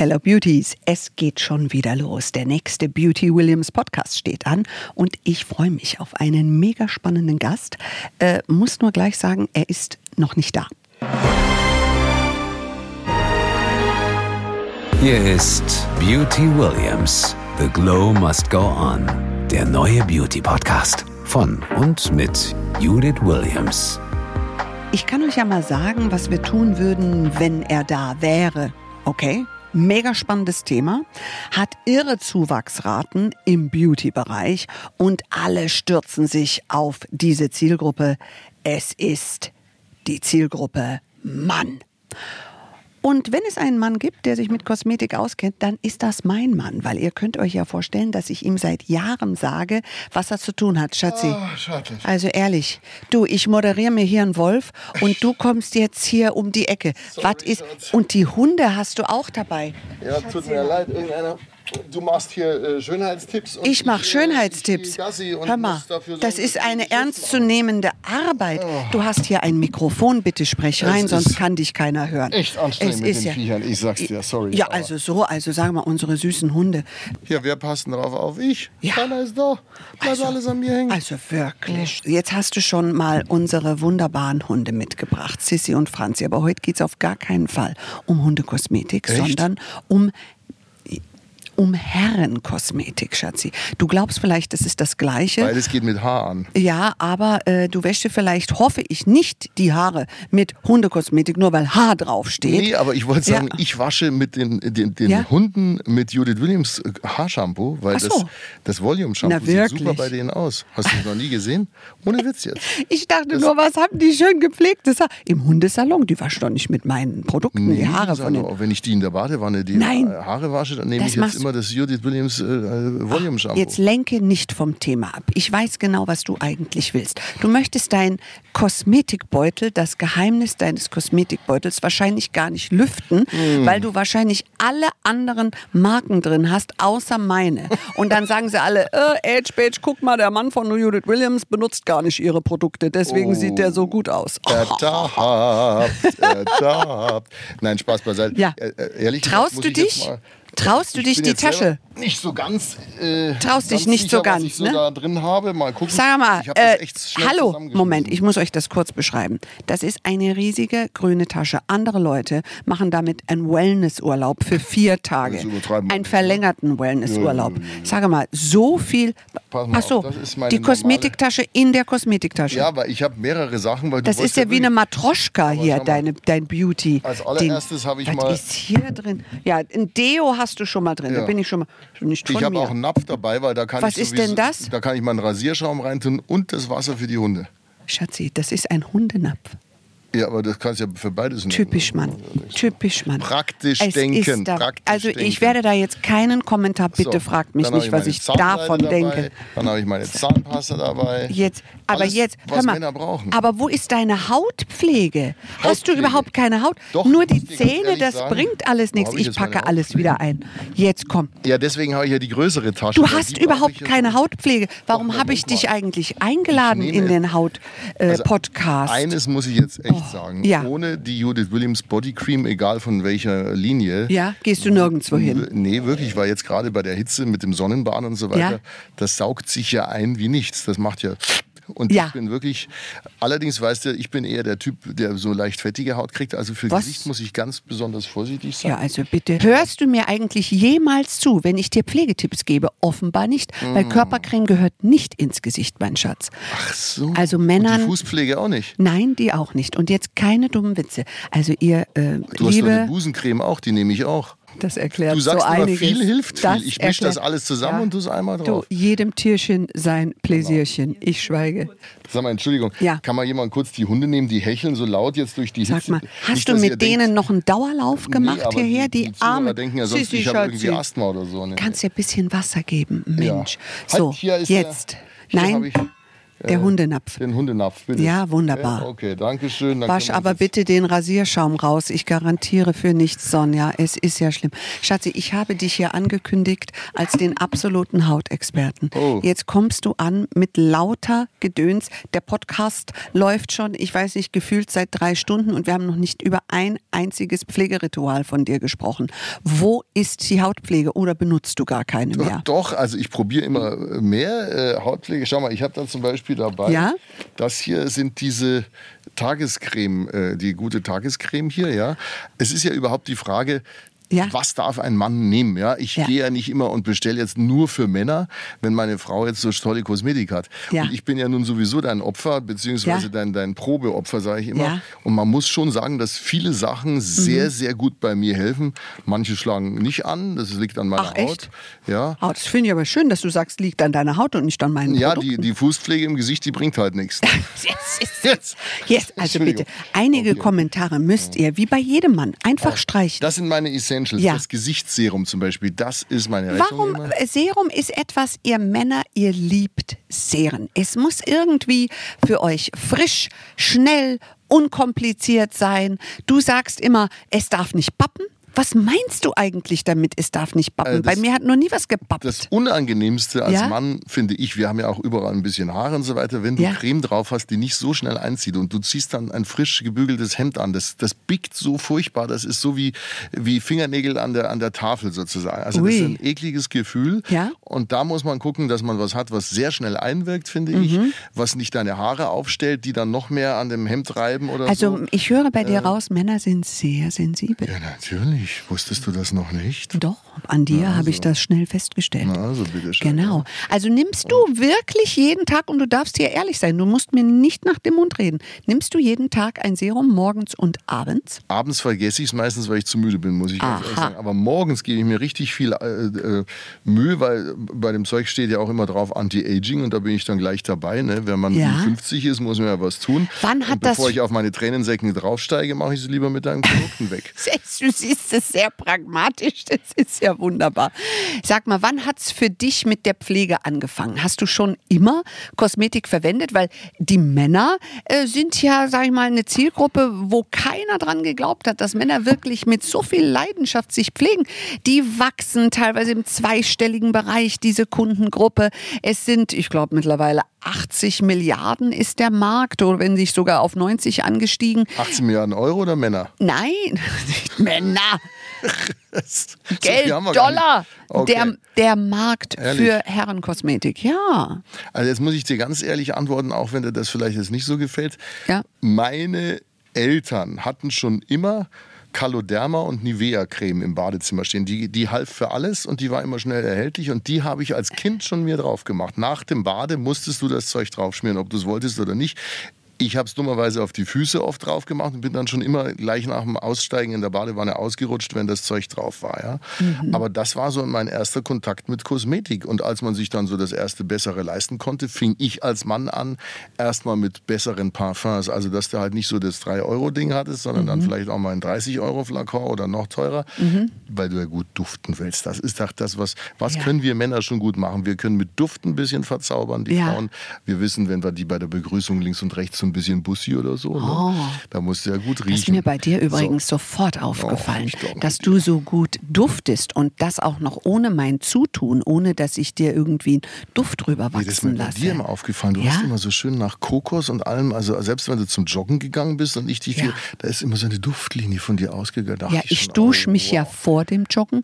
Hello Beauties, es geht schon wieder los. Der nächste Beauty Williams Podcast steht an und ich freue mich auf einen mega spannenden Gast. Äh, muss nur gleich sagen, er ist noch nicht da. Hier ist Beauty Williams. The Glow Must Go On. Der neue Beauty Podcast von und mit Judith Williams. Ich kann euch ja mal sagen, was wir tun würden, wenn er da wäre. Okay? Mega spannendes Thema, hat irre Zuwachsraten im Beauty-Bereich und alle stürzen sich auf diese Zielgruppe. Es ist die Zielgruppe Mann. Und wenn es einen Mann gibt, der sich mit Kosmetik auskennt, dann ist das mein Mann, weil ihr könnt euch ja vorstellen, dass ich ihm seit Jahren sage, was er zu tun hat, Schatzi. Oh, also ehrlich, du, ich moderiere mir hier einen Wolf und du kommst jetzt hier um die Ecke. Sorry, was ist? Schatz. Und die Hunde hast du auch dabei. Ja, tut mir leid, irgendeiner. Du machst hier äh, Schönheitstipps. Ich mache äh, Schönheitstipps. ich Gassi und Hör mal, das ist eine ernstzunehmende Arbeit. Du hast hier ein Mikrofon, bitte sprech rein, sonst kann dich keiner hören. Echt anstrengend Es mit ist den Viechern, ich sag's dir, sorry, Ja, also so, also sagen wir unsere süßen Hunde. mache. Ja, wer passt denn drauf auf? Ich. Ja. Keiner ist da. Bleibt alles an mir hängen. Also wirklich. Jetzt hast du schon mal unsere wunderbaren Hunde mitgebracht, Sissy und Franzi. Aber heute geht es auf gar keinen Fall um Hundekosmetik, Echt? sondern um um Herrenkosmetik, Schatzi. Du glaubst vielleicht, das ist das Gleiche. Beides geht mit Haar an. Ja, aber äh, du wäschst vielleicht, hoffe ich, nicht die Haare mit Hundekosmetik, nur weil Haar draufsteht. Nee, aber ich wollte sagen, Ja. ich wasche mit den, den, den Ja? Hunden mit Judith Williams äh, Haarshampoo, weil so. das, das Volume-Shampoo sieht super bei denen aus. Hast du das noch nie gesehen? Ohne Witz jetzt. Ich dachte Das- nur, was haben die schön gepflegtes Haar? Im Hundesalon, die waschen doch nicht mit meinen Produkten die Haare von den... aber, wenn ich die in der Badewanne die Nein. äh, Haare wasche, dann nehme ich jetzt machst immer das Judith Williams äh, äh, Volume Shampoo. Jetzt lenke nicht vom Thema ab. Ich weiß genau, was du eigentlich willst. Du möchtest dein Kosmetikbeutel, das Geheimnis deines Kosmetikbeutels wahrscheinlich gar nicht lüften, Hm. weil du wahrscheinlich alle anderen Marken drin hast, außer meine. Und dann sagen sie alle, äh, Age Page, guck mal, der Mann von Judith Williams benutzt gar nicht ihre Produkte, deswegen sieht der so gut aus. Ertappt, ertappt. Nein, Spaß beiseite. Ja. Äh, äh, ehrlich Traust du dich? Mal, Traust du ich dich die Tasche? Nicht so ganz. Äh, Traust dich ganz nicht so sicher, ganz, was ich so ne? da drin habe. Mal gucken. Sag mal, äh, hallo. Moment, ich muss euch das kurz beschreiben. Das ist eine riesige grüne Tasche. Andere Leute machen damit einen Wellnessurlaub für vier Tage. Einen nicht, ne? verlängerten Wellnessurlaub. Sage mal, so viel. Pass mal Ach so, auf, das ist meine die Kosmetiktasche in der Kosmetiktasche. Ja, aber ich habe mehrere Sachen, weil du das ist ja wie eine Matroschka hier, deine, dein Beauty. Als allererstes habe ich Was mal- ist hier drin? Ja, ein Deo hast du schon mal drin. Da Ja. bin ich schon mal. Nicht von Ich habe auch einen Napf dabei, weil da kann Was ich ist denn das? Da kann ich meinen Rasierschaum reintun und das Wasser für die Hunde. Schatzi, das ist ein Hundenapf. Ja, aber das kannst du ja für beides nehmen. Typisch Mann. Typisch Mann. Praktisch Es denken, da, praktisch also ich denken. werde da jetzt keinen Kommentar, bitte So, fragt mich nicht, ich was ich davon dabei, denke. Dann habe ich meine Zahnpasta dabei. Jetzt, aber Alles, jetzt, was hör mal, Männer brauchen. aber wo ist deine Hautpflege? Hast du Hautpflege? überhaupt keine Haut? Doch, Nur die ich Zähne, das sagen. bringt alles nichts. ich Ich packe alles Hautpflege? wieder ein. Jetzt komm. Ja, deswegen habe ich ja die größere Tasche. Du hast überhaupt ich keine. Hautpflege. Warum habe ich dich eigentlich eingeladen Ich in den Also, Haut-Podcast? Eines muss ich jetzt echt sagen. ja. Ohne die Judith Williams Body Cream, egal von welcher Linie. ja, gehst du nirgendwo hin. Nee, wirklich, weil jetzt gerade bei der Hitze mit dem Sonnenbahn und so weiter, Ja. das saugt sich ja ein wie nichts. Das macht ja. Und Ja. ich bin wirklich, allerdings weißt du, ich bin eher der Typ, der so leicht fettige Haut kriegt. Also für Was? Gesicht muss ich ganz besonders vorsichtig sein. Ja, also bitte. Hörst du mir eigentlich jemals zu, wenn ich dir Pflegetipps gebe? Offenbar nicht, weil Mm. Körpercreme gehört nicht ins Gesicht, mein Schatz. Ach so. Also Und Männern- die Fußpflege auch nicht. Nein, die auch nicht. Und jetzt keine dummen Witze. Also ihr äh, Du hast doch eine liebe, Busencreme auch, die nehme ich auch. Das erklärt Du sagst so immer, einiges. viel hilft Das viel. Ich mische das alles zusammen und tu es einmal Du, drauf. jedem Tierchen sein Pläsierchen. Ich schweige. Sag mal, Entschuldigung, Ja. kann mal jemand kurz die Hunde nehmen, die hecheln so laut jetzt durch die Sag Hitze? mal, hast Nicht, du mit denen denkt, noch einen Dauerlauf gemacht nee, hierher? Die, Die, die Arme. denken ja sonst, ich habe irgendwie. Asthma oder so. Ne? Kannst dir ein bisschen Wasser geben, Ja. Mensch. Halt, So, ist jetzt. Nein, Der Hundenapf. Den Hundenapf, bitte. Ja, wunderbar. Okay, danke schön. Dann Wasch aber bitte den Rasierschaum raus. Ich garantiere für nichts, Sonja. Es ist ja schlimm. Schatzi, ich habe dich hier angekündigt als den absoluten Hautexperten. Oh. Jetzt kommst du an mit lauter Gedöns. Der Podcast läuft schon, ich weiß nicht, gefühlt seit drei Stunden und wir haben noch nicht über ein einziges Pflegeritual von dir gesprochen. Wo ist die Hautpflege oder benutzt du gar keine mehr? Doch, also ich probiere immer mehr äh, Hautpflege. Schau mal, ich habe da zum Beispiel dabei. Ja? Das hier sind diese Tagescreme, äh, die gute Tagescreme hier, ja. Es ist ja überhaupt die Frage, Ja. was darf ein Mann nehmen, ja? Ich Ja. gehe ja nicht immer und bestelle jetzt nur für Männer, wenn meine Frau jetzt so tolle Kosmetik hat. Ja. Und ich bin ja nun sowieso dein Opfer, beziehungsweise dein, dein Probeopfer, sage ich immer. Mhm. Und man muss schon sagen, dass viele Sachen sehr, sehr gut bei mir helfen. Manche schlagen nicht an, das liegt an meiner Ach, echt? Haut. Ja. Oh, das finde ich aber schön, dass du sagst, liegt an deiner Haut und nicht an meinen Ja, Produkten. die, die Fußpflege im Gesicht, die bringt halt nichts. Yes, yes, yes. yes also bitte, einige Okay. Kommentare müsst ihr, wie bei jedem Mann, einfach streichen. Das sind meine Essentials. Ja. Das Gesichtsserum zum Beispiel, das ist meine Rettung Warum? immer. Serum ist etwas, ihr Männer, ihr liebt Serien. Es muss irgendwie für euch frisch, schnell, unkompliziert sein. Du sagst immer, es darf nicht bappen. Was meinst du eigentlich damit, es darf nicht bappen? Äh, das- Bei mir hat noch nie was gebappt. Das Unangenehmste als Ja? Mann finde ich, wir haben ja auch überall ein bisschen Haare und so weiter, wenn du Ja. Creme drauf hast, die nicht so schnell einzieht und du ziehst dann ein frisch gebügeltes Hemd an, das, das biegt so furchtbar, das ist so wie, wie Fingernägel an der, an der Tafel sozusagen. Also das ist Ui. ein ekliges Gefühl Ja. und da muss man gucken, dass man was hat, was sehr schnell einwirkt, finde ich, Mhm. was nicht deine Haare aufstellt, die dann noch mehr an dem Hemd reiben oder also so. ich höre bei dir raus, Männer sind sehr sensibel. Ja, natürlich. Wusstest du das noch nicht? Doch, an dir habe ich das schnell festgestellt. Na, also bitteschön. Genau. Also nimmst du wirklich jeden Tag, und du darfst hier ehrlich sein, du musst mir nicht nach dem Mund reden, nimmst du jeden Tag ein Serum morgens und abends? Abends vergesse ich es meistens, weil ich zu müde bin, muss ich Aha. sagen. Aber morgens gebe ich mir richtig viel äh, äh, Mühe, weil bei dem Zeug steht ja auch immer drauf Anti-Aging und da bin ich dann gleich dabei. Ne? Wenn man Ja. 50 ist, muss man ja was tun. Wann hat und bevor das- ich auf meine Tränensäcken draufsteige, mache ich sie lieber mit deinen Produkten weg. Du siehst es sehr pragmatisch, das ist ja wunderbar. Sag mal, wann hat es für dich mit der Pflege angefangen? Hast du schon immer Kosmetik verwendet? Weil die Männer äh, sind ja, sag ich mal, eine Zielgruppe, wo keiner dran geglaubt hat, dass Männer wirklich mit so viel Leidenschaft sich pflegen. Die wachsen teilweise im zweistelligen Bereich, diese Kundengruppe. Es sind, ich glaube, mittlerweile 80 Milliarden ist der Markt oder wenn nicht sogar auf 90 angestiegen. 18 Milliarden Euro oder Männer? Nein, nicht Männer. So Geld, gar Dollar. Okay. Der, der Markt Ehrlich? für Herrenkosmetik, ja. Also jetzt muss ich dir ganz ehrlich antworten, auch wenn dir das vielleicht jetzt nicht so gefällt. Ja. Meine Eltern hatten schon immer Caloderma und Nivea-Creme im Badezimmer stehen. Die, die half für alles und die war immer schnell erhältlich und die habe ich als Kind schon mir drauf gemacht. Nach dem Bade musstest du das Zeug draufschmieren, ob du es wolltest oder nicht. Ich habe es dummerweise auf die Füße oft drauf gemacht und bin dann schon immer gleich nach dem Aussteigen in der Badewanne ausgerutscht, wenn das Zeug drauf war. Ja? Aber das war so mein erster Kontakt mit Kosmetik. Und als man sich dann so das erste Bessere leisten konnte, fing ich als Mann an, erstmal mit besseren Parfums. Also, dass du halt nicht so das 3-Euro-Ding hattest, sondern dann vielleicht auch mal ein 30-Euro-Flakon oder noch teurer, weil du ja gut duften willst. Das ist doch das, was, was Ja. können wir Männer schon gut machen? Wir können mit Duft ein bisschen verzaubern, die Ja. Frauen. Wir wissen, wenn wir die bei der Begrüßung links und rechts so ein bisschen Bussi oder so, ne? da musst du ja gut riechen. Das ist mir bei dir übrigens So. sofort aufgefallen, ich glaub, dass du so gut duftest und das auch noch ohne mein Zutun, ohne dass ich dir irgendwie einen Duft drüber Nee, das ist wachsen mir bei dir immer aufgefallen. Du Ja? hast immer so schön nach Kokos und allem, also selbst wenn du zum Joggen gegangen bist und ich dich Ja. hier, da ist immer so eine Duftlinie von dir ausgegangen. Ja, ich schon, dusche oh, mich ja wow. vor dem Joggen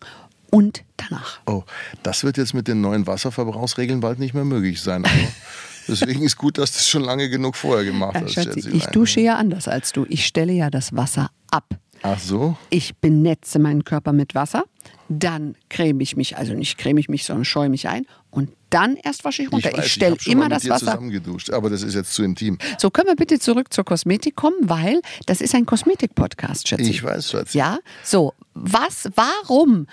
und danach. Oh, das wird jetzt mit den neuen Wasserverbrauchsregeln bald nicht mehr möglich sein. Deswegen ist gut, dass du es schon lange genug vorher gemacht hast. Schatzi, Schätzelein. ich dusche ja anders als du. Ich stelle ja das Wasser ab. Ach so? Ich benetze meinen Körper mit Wasser, dann creme ich mich, also nicht creme ich mich, sondern scheue mich ein und dann erst wasche ich runter. Ich, weiß, stelle immer mal mit das dir Wasser. zusammen geduscht, aber das ist jetzt zu intim. So, können wir bitte zurück zur Kosmetik kommen, weil das ist ein Kosmetik-Podcast, Schätze. Ich weiß, Schatzi. Ja, so, was, warum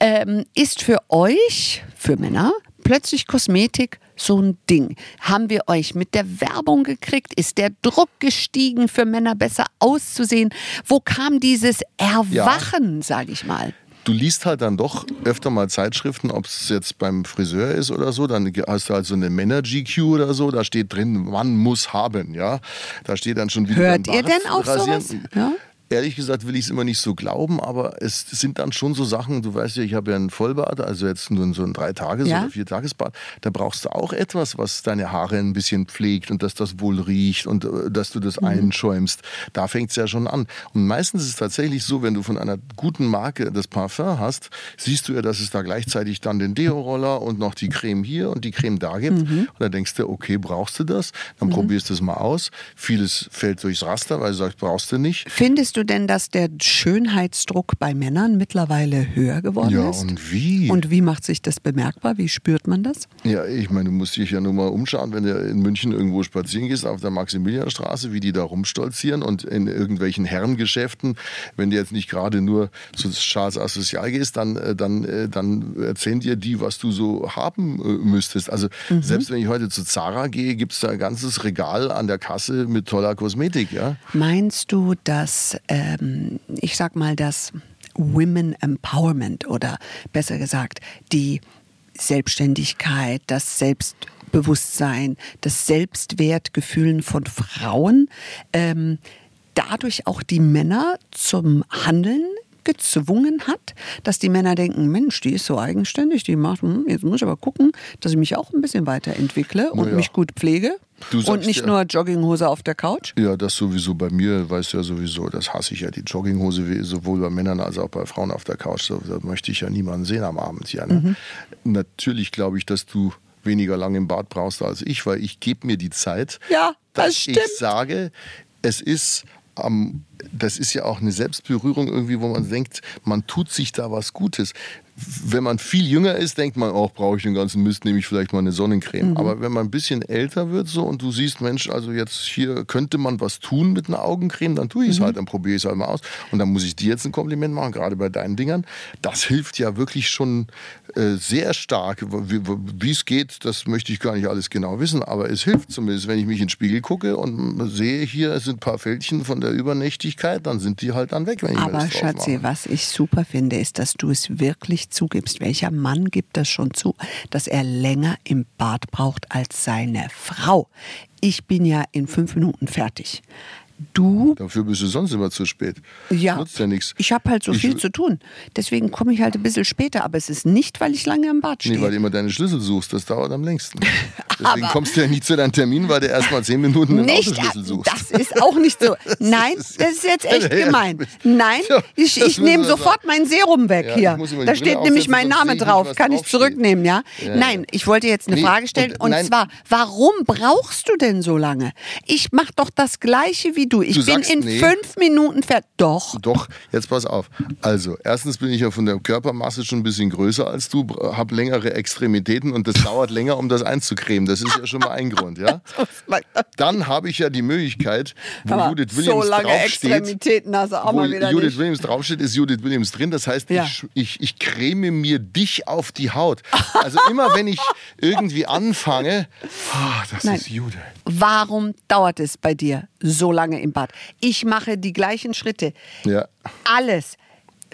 ähm, ist für euch, für Männer, plötzlich Kosmetik so ein Ding? Haben wir euch mit der Werbung gekriegt? Ist der Druck gestiegen, für Männer besser auszusehen? Wo kam dieses Erwachen, sage ich mal? du liest halt dann doch öfter mal Zeitschriften, ob es jetzt beim Friseur ist oder so, dann hast du halt so eine Männer-GQ oder so, da steht drin, man muss haben, ja. Da steht dann schon wieder. Hört ihr denn auch sowas? Ja? Ehrlich gesagt will ich es immer nicht so glauben, aber es sind dann schon so Sachen, du weißt ja, ich habe ja ein Vollbad, also jetzt nur so ein Drei-Tages- Ja. oder Vier-Tages-Bad, da brauchst du auch etwas, was deine Haare ein bisschen pflegt und dass das wohl riecht und äh, dass du das einschäumst. Da fängt es ja schon an. Und meistens ist es tatsächlich so, wenn du von einer guten Marke das Parfum hast, siehst du ja, dass es da gleichzeitig dann den Deo-Roller und noch die Creme hier und die Creme da gibt. Und dann denkst du, okay, brauchst du das? Dann probierst du es mal aus. Vieles fällt durchs Raster, weil du sagst, brauchst du nicht. Findest du denn, dass der Schönheitsdruck bei Männern mittlerweile höher geworden Ja, ist? und wie? Und wie macht sich das bemerkbar? Wie spürt man das? Ja, ich meine, du musst dich ja nur mal umschauen, wenn du in München irgendwo spazieren gehst, auf der Maximilianstraße, wie die da rumstolzieren und in irgendwelchen Herrengeschäften, wenn du jetzt nicht gerade nur zu Charles Associal gehst, dann, äh, dann, äh, dann erzählen dir die, was du so haben äh, müsstest. Also selbst wenn ich heute zu Zara gehe, gibt es da ein ganzes Regal an der Kasse mit toller Kosmetik, ja. Meinst du, dass, ähm, ich sag mal, das Women Empowerment oder besser gesagt, die Selbstständigkeit, das Selbstbewusstsein, das Selbstwertgefühlen von Frauen. Ähm, dadurch auch die Männer zum Handeln gezwungen hat, dass die Männer denken, Mensch, die ist so eigenständig, die macht, hm, jetzt muss ich aber gucken, dass ich mich auch ein bisschen weiterentwickle und ja. mich gut pflege und nicht ja- nur Jogginghose auf der Couch. Ja, das sowieso bei mir, weißt du ja sowieso, das hasse ich ja, die Jogginghose, sowohl bei Männern als auch bei Frauen auf der Couch. Da, da möchte ich ja niemanden sehen am Abend hier. Ne? Mhm. Natürlich glaube ich, dass du weniger lang im Bad brauchst als ich, weil ich gebe mir die Zeit, Ja, das dass stimmt. ich sage, es ist am das ist ja auch eine Selbstberührung irgendwie, wo man denkt, man tut sich da was Gutes. Wenn man viel jünger ist, denkt man, auch brauche ich den ganzen Mist, nehme ich vielleicht mal eine Sonnencreme. Mhm. Aber wenn man ein bisschen älter wird so und du siehst, Mensch, also jetzt hier könnte man was tun mit einer Augencreme, dann tue ich es Mhm. halt, dann probiere ich es halt mal aus. Und dann muss ich dir jetzt ein Kompliment machen, gerade bei deinen Dingern. Das hilft ja wirklich schon äh, sehr stark. Wie es geht, das möchte ich gar nicht alles genau wissen, aber es hilft zumindest, wenn ich mich in den Spiegel gucke und sehe, hier sind ein paar Fältchen von der Übernächtigkeit, dann sind die halt dann weg, wenn ich Aber Schatzi, was ich super finde, ist, dass du es wirklich zugibst. Welcher Mann gibt das schon zu, dass er länger im Bad braucht als seine Frau? Ich bin ja in fünf Minuten fertig. Du Dafür bist du sonst immer zu spät. Ja, Nutzt ja nichts. ich habe halt so Ich- viel zu tun. Deswegen komme ich halt ein bisschen später. Aber es ist nicht, weil ich lange im Bad stehe. Nee, weil du immer deine Schlüssel suchst, das dauert am längsten. Deswegen kommst du ja nie zu deinem Termin, weil du erst mal zehn Minuten den nicht, Autoschlüssel suchst. das ist auch nicht so. Nein, das ist jetzt echt gemein. Nein, ich, ich nehme sofort mein Serum weg Ja, hier. Da steht nämlich mein Name nicht, drauf. Kann ich zurücknehmen, ja? Ja, Nein, ich wollte jetzt eine Nee, Frage stellen. und- Und, zwar, warum brauchst du denn so lange? Ich mache doch das Gleiche wie du. Ich Du bin in nee. fünf Minuten fertig. Doch. Doch, jetzt pass auf. Also, erstens bin ich ja von der Körpermasse schon ein bisschen größer als du, habe längere Extremitäten und das dauert länger, um das einzucremen. Das ist ja schon mal ein Grund, ja? Dann habe ich ja die Möglichkeit, wo Aber Judith Williams so lange draufsteht. Extremitäten hast du auch wo mal wieder Judith nicht. Williams draufsteht, ist Judith Williams drin. Das heißt, Ja. ich, ich, ich creme mir dich auf die Haut. Also immer wenn ich irgendwie anfange, ah, das Nein. ist Judith. Warum dauert es bei dir so lange im Bad? Ich mache die gleichen Schritte. Ja. Alles.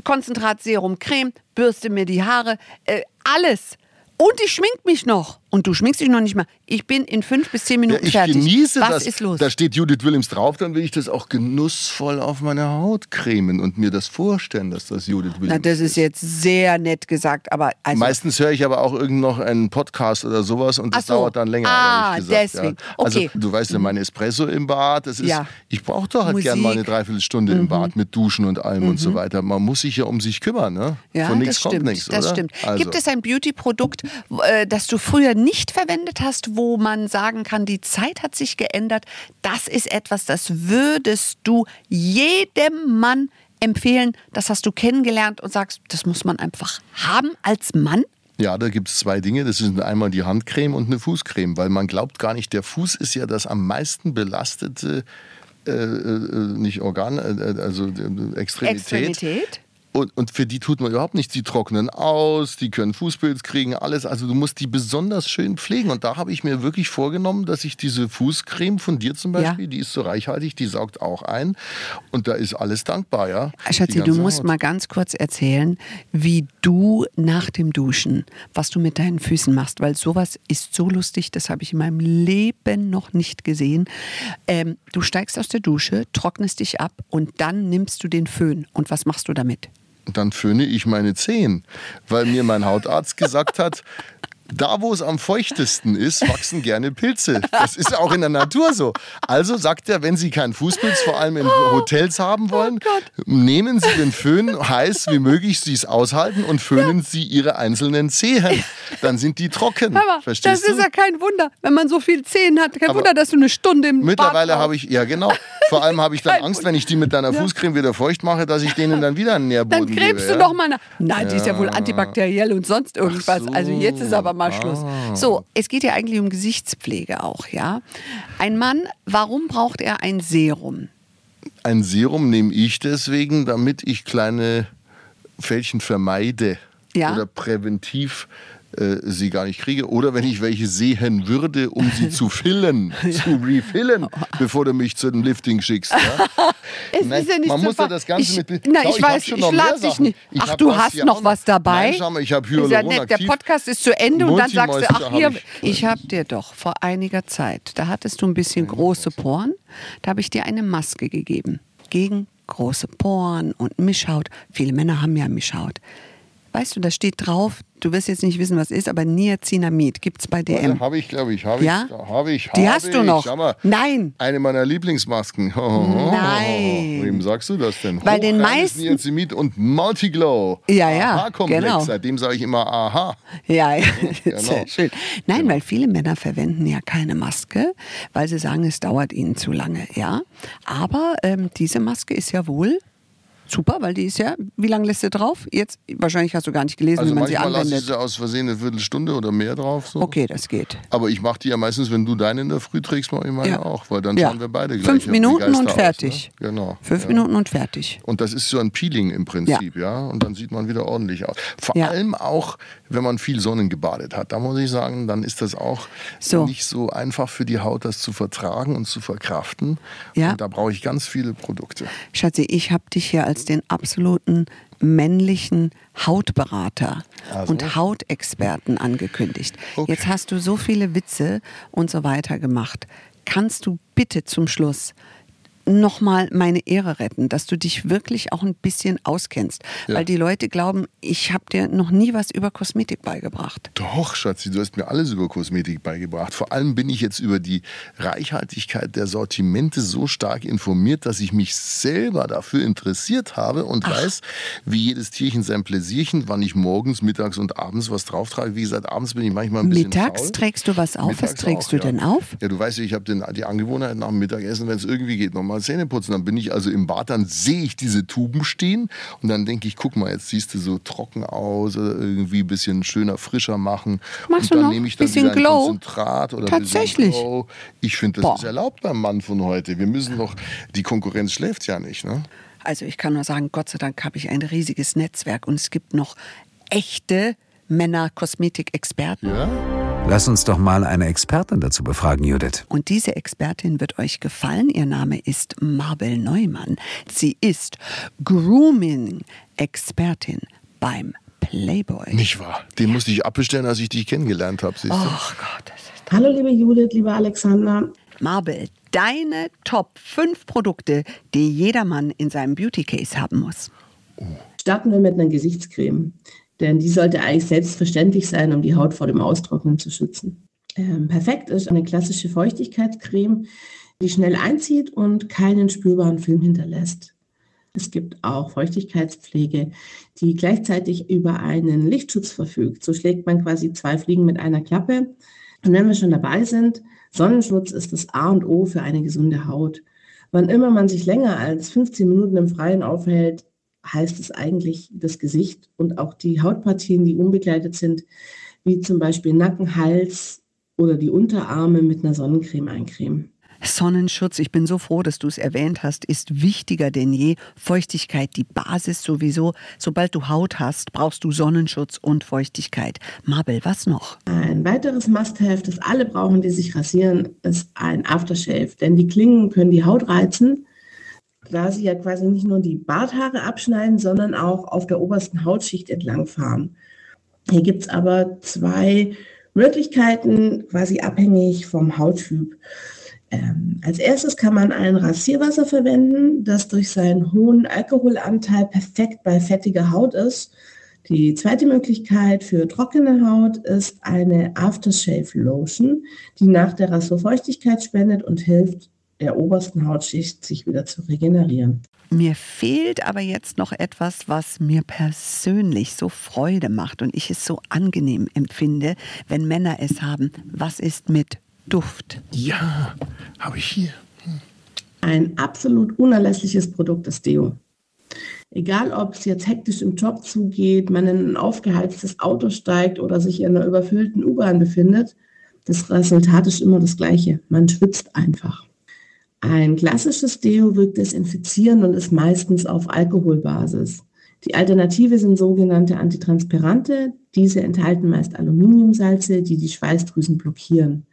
Konzentrat, Serum, Creme, bürste mir die Haare, äh, alles. Und ich schmink mich noch. Und du schminkst dich noch nicht mal. Ich bin in fünf bis zehn Ja, Minuten ich fertig. genieße Was das. ist los? Da steht Judith Williams drauf, dann will ich das auch genussvoll auf meine Haut cremen und mir das vorstellen, dass das Judith Williams Na, das ist jetzt sehr nett gesagt, aber also, Meistens höre ich aber auch irgend noch einen Podcast oder sowas und das so. dauert dann länger, Ah, gesagt. deswegen. Ja. Also Okay. du weißt ja, mein Espresso im Bad, das ist, Ja. ich brauche doch halt gern mal eine Musik. Mhm. Dreiviertelstunde im Bad mit Duschen und allem und so weiter. Man muss sich ja um sich kümmern, ne? ja, Von nichts kommt stimmt. nichts, das oder? stimmt. Also. Gibt es ein Beauty-Produkt, äh, das du früher nicht verwendet hast, wo man sagen kann, die Zeit hat sich geändert? Das ist etwas, das würdest du jedem Mann empfehlen. Das hast du kennengelernt und sagst, das muss man einfach haben als Mann. Ja, da gibt es zwei Dinge. Das sind einmal die Handcreme und eine Fußcreme, weil man glaubt gar nicht, der Fuß ist ja das am meisten belastete, äh, äh, nicht Organ, äh, also äh, Extremität. Extremität. Und, und für die tut man überhaupt nichts. Die trocknen aus, die können Fußpilz kriegen, alles. Also du musst die besonders schön pflegen. Und da habe ich mir wirklich vorgenommen, dass ich diese Fußcreme von dir zum Beispiel, ja. die ist so reichhaltig, die saugt auch ein. Und da ist alles dankbar, ja. Schatzi, du musst Haut. mal ganz kurz erzählen, wie du nach dem Duschen, was du mit deinen Füßen machst. Weil sowas ist so lustig, das habe ich in meinem Leben noch nicht gesehen. Ähm, du steigst aus der Dusche, trocknest dich ab und dann nimmst du den Föhn. Und was machst du damit? Dann föhne ich meine Zehen, weil mir mein Hautarzt gesagt hat, da, wo es am feuchtesten ist, wachsen gerne Pilze. Das ist auch in der Natur so. Also sagt er, wenn Sie keinen Fußpilz vor allem in oh. Hotels haben wollen, oh nehmen Sie den Föhn heiß wie möglich, Sie es aushalten und föhnen ja. Sie Ihre einzelnen Zehen. Dann sind die trocken. Aber Verstehst das du? ist ja kein Wunder, wenn man so viel Zehen hat. Kein Aber Wunder, dass du eine Stunde im Mittlerweile habe ich, ja genau. Vor allem habe ich dann Angst, wenn ich die mit deiner Fußcreme wieder feucht mache, dass ich denen dann wieder einen Nährboden gebe. Dann grebst du doch mal nach. Nein, ja. die ist ja wohl antibakteriell und sonst irgendwas. So. Also jetzt ist aber mal Schluss. Ah. So, es geht ja eigentlich um Gesichtspflege auch, ja. Ein Mann, warum braucht er ein Serum? Ein Serum nehme ich deswegen, damit ich kleine Fältchen vermeide ja? oder präventiv äh, sie gar nicht kriege. Oder wenn ich welche sehen würde, um sie zu fillen, ja. zu refillen, bevor du mich zu dem Lifting schickst. Ja? es Nein, ist ja nicht man so muss ja das Ganze ich, mit. Na, ich, ich weiß, ich lade dich nicht. Ich ach, du hast noch was dabei? Nein, schau mal, ich habe Hyaluron Der Podcast ist zu Ende und dann sagst du, ach hier, ich, ich habe dir doch vor einiger Zeit, da hattest du ein bisschen große Poren, da habe ich dir eine Maske gegeben gegen große Poren und Mischhaut. Viele Männer haben ja Mischhaut. Weißt du, da steht drauf, du wirst jetzt nicht wissen, was ist, aber Niacinamid gibt es bei DM. Ja, habe ich, glaube ich. Habe ja? ich. Habe ich. Die hast du noch. Mal, Nein. Eine meiner Lieblingsmasken. Nein. Wem sagst du das denn? Bei den meisten. Niacinamid und Multiglow. Ja, ja. Aha-Komplex. Genau. Seitdem sage ich immer Aha. Ja, ja. Genau. Sehr schön. Nein, genau. weil viele Männer verwenden ja keine Maske, weil sie sagen, es dauert ihnen zu lange. Ja. Aber ähm, diese Maske ist ja wohl super, weil die ist ja, wie lange lässt du drauf? Jetzt, wahrscheinlich hast du gar nicht gelesen, also wie man sie anwendet. Also manchmal lasse ich sie aus Versehen eine Viertelstunde oder mehr drauf. So. Okay, das geht. Aber ich mache die ja meistens, wenn du deine in der Früh trägst, mache ich meine ja. auch, weil dann ja. schauen wir beide gleich. Fünf Minuten und fertig. Aus, ne? Genau. Fünf ja. Minuten und fertig. Und das ist so ein Peeling im Prinzip, ja. Und dann sieht man wieder ordentlich aus. Vor allem auch, wenn man viel Sonnen gebadet hat. Da muss ich sagen, dann ist das auch so. nicht so einfach für die Haut, das zu vertragen und zu verkraften. Ja. Und da brauche ich ganz viele Produkte. Schatzi, ich habe dich hier als den absoluten absoluten männlichen Hautberater also. und Hautexperten angekündigt. Okay. Jetzt hast du so viele Witze und so weiter gemacht. Kannst du bitte zum Schluss nochmal meine Ehre retten, dass du dich wirklich auch ein bisschen auskennst. Ja. Weil die Leute glauben, ich habe dir noch nie was über Kosmetik beigebracht. Doch, Schatzi, du hast mir alles über Kosmetik beigebracht. Vor allem bin ich jetzt über die Reichhaltigkeit der Sortimente so stark informiert, dass ich mich selber dafür interessiert habe und Ach. weiß, wie jedes Tierchen sein Pläsierchen, wann ich morgens, mittags und abends was drauf trage. Wie gesagt, abends bin ich manchmal ein bisschen Mittags faul. trägst du was auf? Mittags was trägst auch, du ja. denn auf? Ja, du weißt ja, ich habe die Angewohnheit nach dem Mittagessen, wenn es irgendwie geht, nochmal mal Zähne putzen. Dann bin ich also im Bad, dann sehe ich diese Tuben stehen und dann denke ich, guck mal, jetzt siehst du so trocken aus oder irgendwie ein bisschen schöner, frischer machen. Machst und dann nehme ich dann bisschen wieder Glow? Konzentrat oder Tatsächlich. Glow. Ich finde, das Boah. ist erlaubt beim Mann von heute. Wir müssen doch, die Konkurrenz schläft ja nicht, ne? Also ich kann nur sagen, Gott sei Dank habe ich ein riesiges Netzwerk und es gibt noch echte Männer-Kosmetik-Experten. Ja? Lass uns doch mal eine Expertin dazu befragen, Judith. Und diese Expertin wird euch gefallen. Ihr Name ist Mabel Neumann. Sie ist Grooming-Expertin beim Playboy. Nicht wahr? Den musste ich abbestellen, als ich dich kennengelernt habe. Ach Gott. Das ist Hallo, liebe Judith, lieber Alexander. Mabel, deine Top 5 Produkte, die jedermann in seinem Beauty Case haben muss. Oh. Starten wir mit einer Gesichtscreme. Denn die sollte eigentlich selbstverständlich sein, um die Haut vor dem Austrocknen zu schützen. Ähm, perfekt ist eine klassische Feuchtigkeitscreme, die schnell einzieht und keinen spürbaren Film hinterlässt. Es gibt auch Feuchtigkeitspflege, die gleichzeitig über einen Lichtschutz verfügt. So schlägt man quasi zwei Fliegen mit einer Klappe. Und wenn wir schon dabei sind, Sonnenschutz ist das A und O für eine gesunde Haut. Wann immer man sich länger als 15 Minuten im Freien aufhält, heißt es eigentlich das Gesicht und auch die Hautpartien, die unbegleitet sind, wie zum Beispiel Nacken, Hals oder die Unterarme mit einer Sonnencreme eincremen. Sonnenschutz, ich bin so froh, dass du es erwähnt hast, ist wichtiger denn je. Feuchtigkeit, die Basis sowieso. Sobald du Haut hast, brauchst du Sonnenschutz und Feuchtigkeit. Mabel, was noch? Ein weiteres Must-Have, das alle brauchen, die sich rasieren, ist ein Aftershave. Denn die Klingen können die Haut reizen, da sie ja quasi nicht nur die Barthaare abschneiden, sondern auch auf der obersten Hautschicht entlangfahren. Hier gibt es aber zwei Möglichkeiten, quasi abhängig vom Hauttyp. Ähm, als erstes kann man ein Rasierwasser verwenden, das durch seinen hohen Alkoholanteil perfekt bei fettiger Haut ist. Die zweite Möglichkeit für trockene Haut ist eine Aftershave Lotion, die nach der Rasur Feuchtigkeit spendet und hilft, der obersten Hautschicht sich wieder zu regenerieren. Mir fehlt aber jetzt noch etwas, was mir persönlich so Freude macht und ich es so angenehm empfinde, wenn Männer es haben. Was ist mit Duft? Ja, habe ich hier. Hm. Ein absolut unerlässliches Produkt ist Deo. Egal, ob es jetzt hektisch im Job zugeht, man in ein aufgeheiztes Auto steigt oder sich in einer überfüllten U-Bahn befindet, das Resultat ist immer das gleiche. Man schwitzt einfach. Ein klassisches Deo wirkt desinfizierend und ist meistens auf Alkoholbasis. Die Alternative sind sogenannte Antitranspirante. Diese enthalten meist Aluminiumsalze, die die Schweißdrüsen blockieren.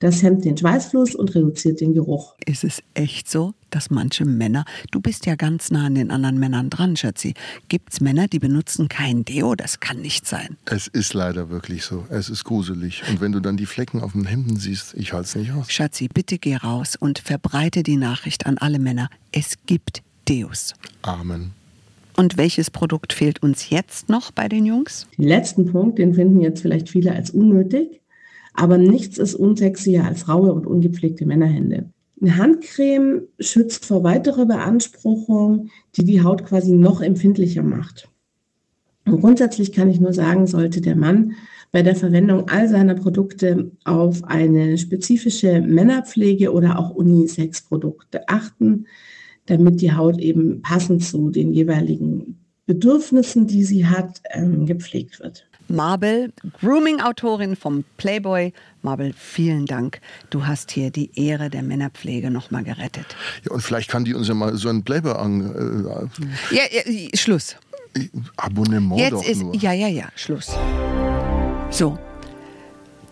Das hemmt den Schweißfluss und reduziert den Geruch. Ist es echt so, dass manche Männer, du bist ja ganz nah an den anderen Männern dran, Schatzi, gibt es Männer, die benutzen kein Deo? Das kann nicht sein. Es ist leider wirklich so. Es ist gruselig. Und wenn du dann die Flecken auf den Hemden siehst, ich halte es nicht aus. Schatzi, bitte geh raus und verbreite die Nachricht an alle Männer. Es gibt Deos. Amen. Und welches Produkt fehlt uns jetzt noch bei den Jungs? Den letzten Punkt, den finden jetzt vielleicht viele als unnötig. Aber nichts ist unsexier als raue und ungepflegte Männerhände. Eine Handcreme schützt vor weiterer Beanspruchung, die die Haut quasi noch empfindlicher macht. Und grundsätzlich kann ich nur sagen, sollte der Mann bei der Verwendung all seiner Produkte auf eine spezifische Männerpflege oder auch Unisex-Produkte achten, damit die Haut eben passend zu den jeweiligen Bedürfnissen, die sie hat, ähm, gepflegt wird. Mabel, Grooming-Autorin vom Playboy. Mabel, vielen Dank. Du hast hier die Ehre der Männerpflege nochmal gerettet. Ja, und vielleicht kann die uns ja mal so ein Playboy an. Äh, ja, ja, Schluss. Abonnement Jetzt doch ist, nur. Ja, ja, ja, Schluss. So,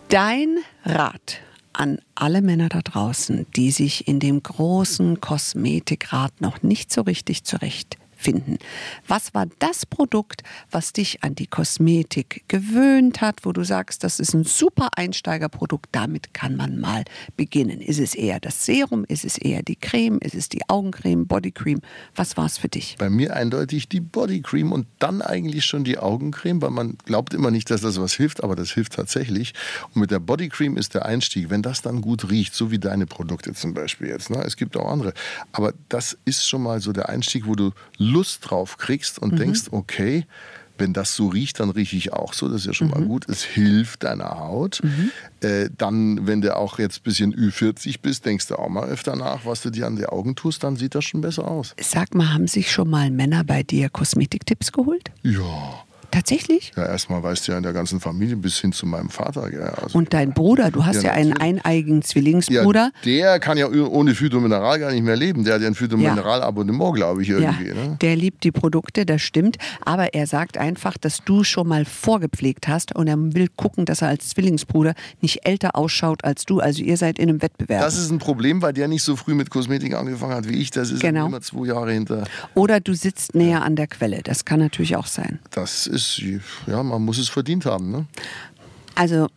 dein Rat an alle Männer da draußen, die sich in dem großen Kosmetikrad noch nicht so richtig zurecht finden. Was war das Produkt, was dich an die Kosmetik gewöhnt hat, wo du sagst, das ist ein super Einsteigerprodukt, damit kann man mal beginnen? Ist es eher das Serum, ist es eher die Creme, ist es die Augencreme, Bodycreme? Was war es für dich? Bei mir eindeutig die Bodycreme und dann eigentlich schon die Augencreme, weil man glaubt immer nicht, dass das was hilft, aber das hilft tatsächlich. Und mit der Bodycreme ist der Einstieg, wenn das dann gut riecht, so wie deine Produkte zum Beispiel jetzt. Ne? Es gibt auch andere. Aber das ist schon mal so der Einstieg, wo du Lust drauf kriegst und mhm. denkst, okay, wenn das so riecht, dann rieche ich auch so. Das ist ja schon mhm. mal gut. Es hilft deiner Haut. Mhm. Äh, dann, wenn du auch jetzt ein bisschen Ü40 bist, denkst du auch mal öfter nach, was du dir an die Augen tust, dann sieht das schon besser aus. Sag mal, haben sich schon mal Männer bei dir Kosmetiktipps geholt? Ja. Tatsächlich? Ja, erstmal weißt du ja in der ganzen Familie bis hin zu meinem Vater. Ja, also und dein Bruder, du hast ja, ja einen eineigen Zwillingsbruder. Ja, der kann ja ohne Phytomineral gar nicht mehr leben. Der hat ja ein Phytomineral-Abonnement, glaube ich, irgendwie. Ja, ne? Der liebt die Produkte, das stimmt. Aber er sagt einfach, dass du schon mal vorgepflegt hast und er will gucken, dass er als Zwillingsbruder nicht älter ausschaut als du. Also ihr seid in einem Wettbewerb. Das ist ein Problem, weil der nicht so früh mit Kosmetik angefangen hat wie ich. Das ist genau. immer zwei Jahre hinter. Oder du sitzt näher an der Quelle. Das kann natürlich auch sein. Das ist ist, ja, man muss es verdient haben. Ne? Also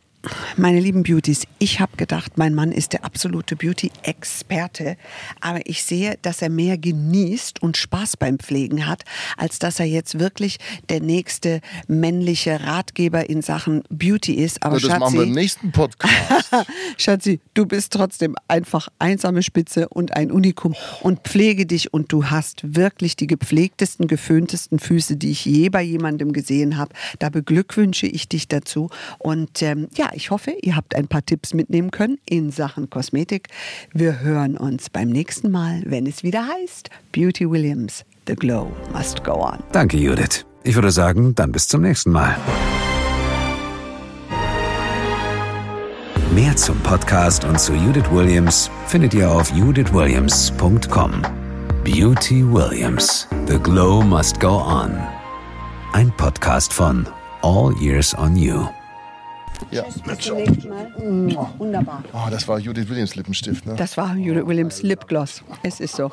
meine lieben Beauties, ich habe gedacht, mein Mann ist der absolute Beauty-Experte, aber ich sehe, dass er mehr genießt und Spaß beim Pflegen hat, als dass er jetzt wirklich der nächste männliche Ratgeber in Sachen Beauty ist. Aber ja, das Schatzi, machen wir im nächsten Podcast. Schatzi, du bist trotzdem einfach einsame Spitze und ein Unikum und pflege dich und du hast wirklich die gepflegtesten, geföhntesten Füße, die ich je bei jemandem gesehen habe. Da beglückwünsche ich dich dazu und ähm, ja, ich hoffe, ihr habt ein paar Tipps mitnehmen können in Sachen Kosmetik. Wir hören uns beim nächsten Mal, wenn es wieder heißt Beauty Williams, The Glow Must Go On. Danke, Judith. Ich würde sagen, dann bis zum nächsten Mal. Mehr zum Podcast und zu Judith Williams findet ihr auf judithwilliams.com. Beauty Williams. The Glow Must Go On. Ein Podcast von All Years on You. Ja, Mensch. Wunderbar. Oh, das war Judith Williams Lippenstift, ne? Das war Judith Williams Lipgloss. Es ist so.